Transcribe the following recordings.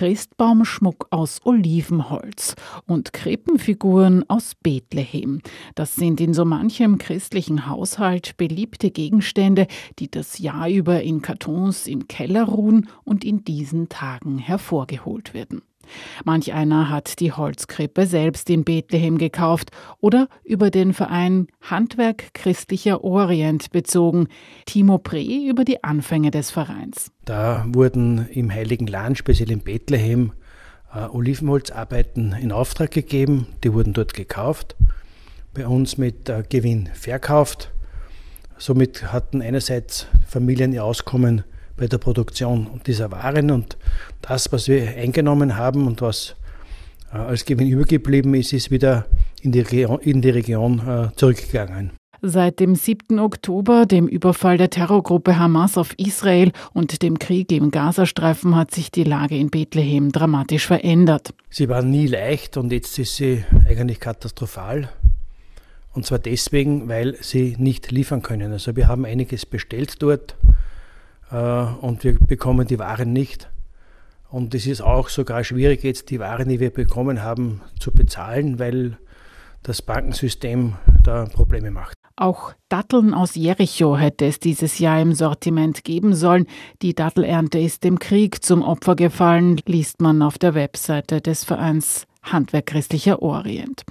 Christbaumschmuck aus Olivenholz und Krippenfiguren aus Bethlehem. Das sind in so manchem christlichen Haushalt beliebte Gegenstände, die das Jahr über in Kartons im Keller ruhen und in diesen Tagen hervorgeholt werden. Manch einer hat die Holzkrippe selbst in Bethlehem gekauft oder über den Verein Handwerk Christlicher Orient bezogen. Timo Pre über die Anfänge des Vereins. Da wurden im Heiligen Land, speziell in Bethlehem, äh, Olivenholzarbeiten in Auftrag gegeben. Die wurden dort gekauft, bei uns mit äh, Gewinn verkauft. Somit hatten einerseits Familien ihr Auskommen bei der Produktion dieser Waren und das, was wir eingenommen haben und was äh, als Gewinn übergeblieben ist, ist wieder in die Region, in die Region äh, zurückgegangen. Seit dem 7. Oktober, dem Überfall der Terrorgruppe Hamas auf Israel und dem Krieg im Gazastreifen hat sich die Lage in Bethlehem dramatisch verändert. Sie war nie leicht und jetzt ist sie eigentlich katastrophal. Und zwar deswegen, weil sie nicht liefern können. Also wir haben einiges bestellt dort und wir bekommen die Waren nicht. Und es ist auch sogar schwierig, jetzt die Waren, die wir bekommen haben, zu bezahlen, weil das Bankensystem da Probleme macht. Auch Datteln aus Jericho hätte es dieses Jahr im Sortiment geben sollen. Die Dattelernte ist dem Krieg zum Opfer gefallen, liest man auf der Webseite des Vereins Handwerk Christlicher Orient.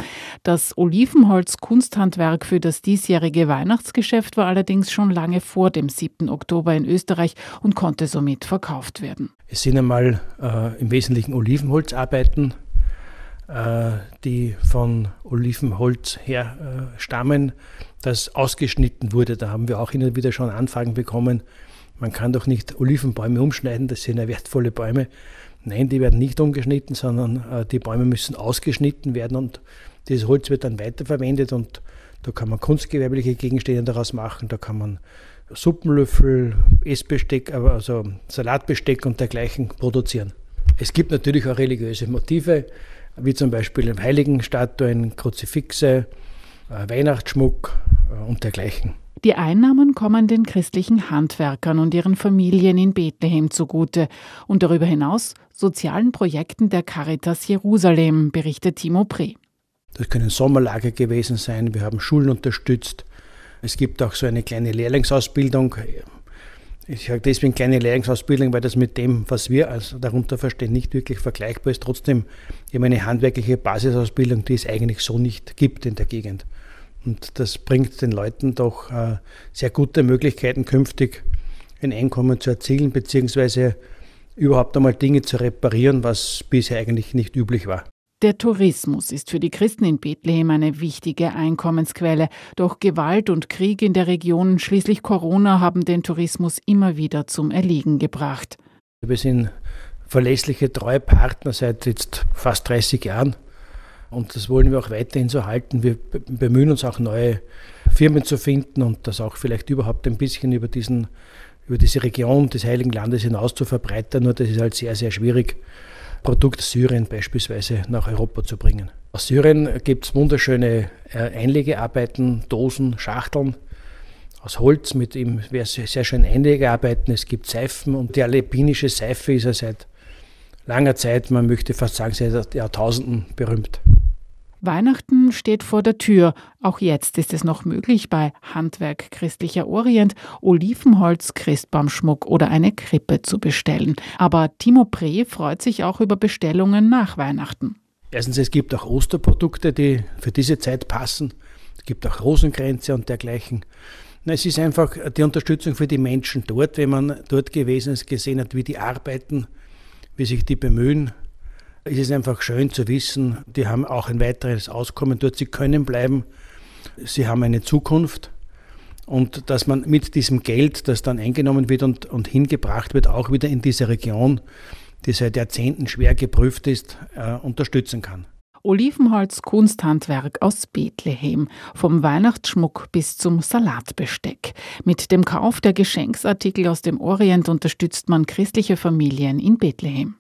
Das Olivenholz-Kunsthandwerk für das diesjährige Weihnachtsgeschäft war allerdings schon lange vor dem 7. Oktober in Österreich und konnte somit verkauft werden. Es sind einmal äh, im Wesentlichen Olivenholzarbeiten, äh, die von Olivenholz her äh, stammen, das ausgeschnitten wurde. Da haben wir auch immer wieder schon Anfragen bekommen. Man kann doch nicht Olivenbäume umschneiden, das sind ja wertvolle Bäume. Nein, die werden nicht umgeschnitten, sondern äh, die Bäume müssen ausgeschnitten werden und dieses Holz wird dann weiterverwendet und da kann man kunstgewerbliche Gegenstände daraus machen, da kann man Suppenlöffel, Essbesteck, also Salatbesteck und dergleichen produzieren. Es gibt natürlich auch religiöse Motive, wie zum Beispiel Heiligenstatuen, Kruzifixe, äh, Weihnachtsschmuck äh, und dergleichen. Die Einnahmen kommen den christlichen Handwerkern und ihren Familien in Bethlehem zugute und darüber hinaus sozialen Projekten der Caritas Jerusalem, berichtet Timo Pre. Das können Sommerlager gewesen sein, wir haben Schulen unterstützt. Es gibt auch so eine kleine Lehrlingsausbildung. Ich sage deswegen kleine Lehrlingsausbildung, weil das mit dem, was wir also darunter verstehen, nicht wirklich vergleichbar ist. Trotzdem eben eine handwerkliche Basisausbildung, die es eigentlich so nicht gibt in der Gegend. Und das bringt den Leuten doch äh, sehr gute Möglichkeiten, künftig ein Einkommen zu erzielen, beziehungsweise überhaupt einmal Dinge zu reparieren, was bisher eigentlich nicht üblich war. Der Tourismus ist für die Christen in Bethlehem eine wichtige Einkommensquelle. Doch Gewalt und Krieg in der Region, schließlich Corona, haben den Tourismus immer wieder zum Erliegen gebracht. Wir sind verlässliche, treue Partner seit jetzt fast 30 Jahren. Und das wollen wir auch weiterhin so halten. Wir bemühen uns auch neue Firmen zu finden und das auch vielleicht überhaupt ein bisschen über, diesen, über diese Region des Heiligen Landes hinaus zu verbreitern. Nur das ist halt sehr, sehr schwierig, Produkte Syrien beispielsweise nach Europa zu bringen. Aus Syrien gibt es wunderschöne äh, Einlegearbeiten, Dosen, Schachteln aus Holz mit ihm sehr, sehr schön Einlegearbeiten. Es gibt Seifen und die alpinische Seife ist ja seit langer Zeit, man möchte fast sagen, seit Jahrtausenden berühmt. Weihnachten steht vor der Tür. Auch jetzt ist es noch möglich, bei Handwerk Christlicher Orient Olivenholz, Christbaumschmuck oder eine Krippe zu bestellen. Aber Timo Pre freut sich auch über Bestellungen nach Weihnachten. Erstens, es gibt auch Osterprodukte, die für diese Zeit passen. Es gibt auch Rosenkränze und dergleichen. Es ist einfach die Unterstützung für die Menschen dort, wenn man dort gewesen ist, gesehen hat, wie die arbeiten, wie sich die bemühen es ist einfach schön zu wissen, die haben auch ein weiteres Auskommen dort, sie können bleiben, sie haben eine Zukunft und dass man mit diesem Geld, das dann eingenommen wird und, und hingebracht wird, auch wieder in diese Region, die seit Jahrzehnten schwer geprüft ist, äh, unterstützen kann. Olivenholz Kunsthandwerk aus Bethlehem, vom Weihnachtsschmuck bis zum Salatbesteck. Mit dem Kauf der Geschenksartikel aus dem Orient unterstützt man christliche Familien in Bethlehem.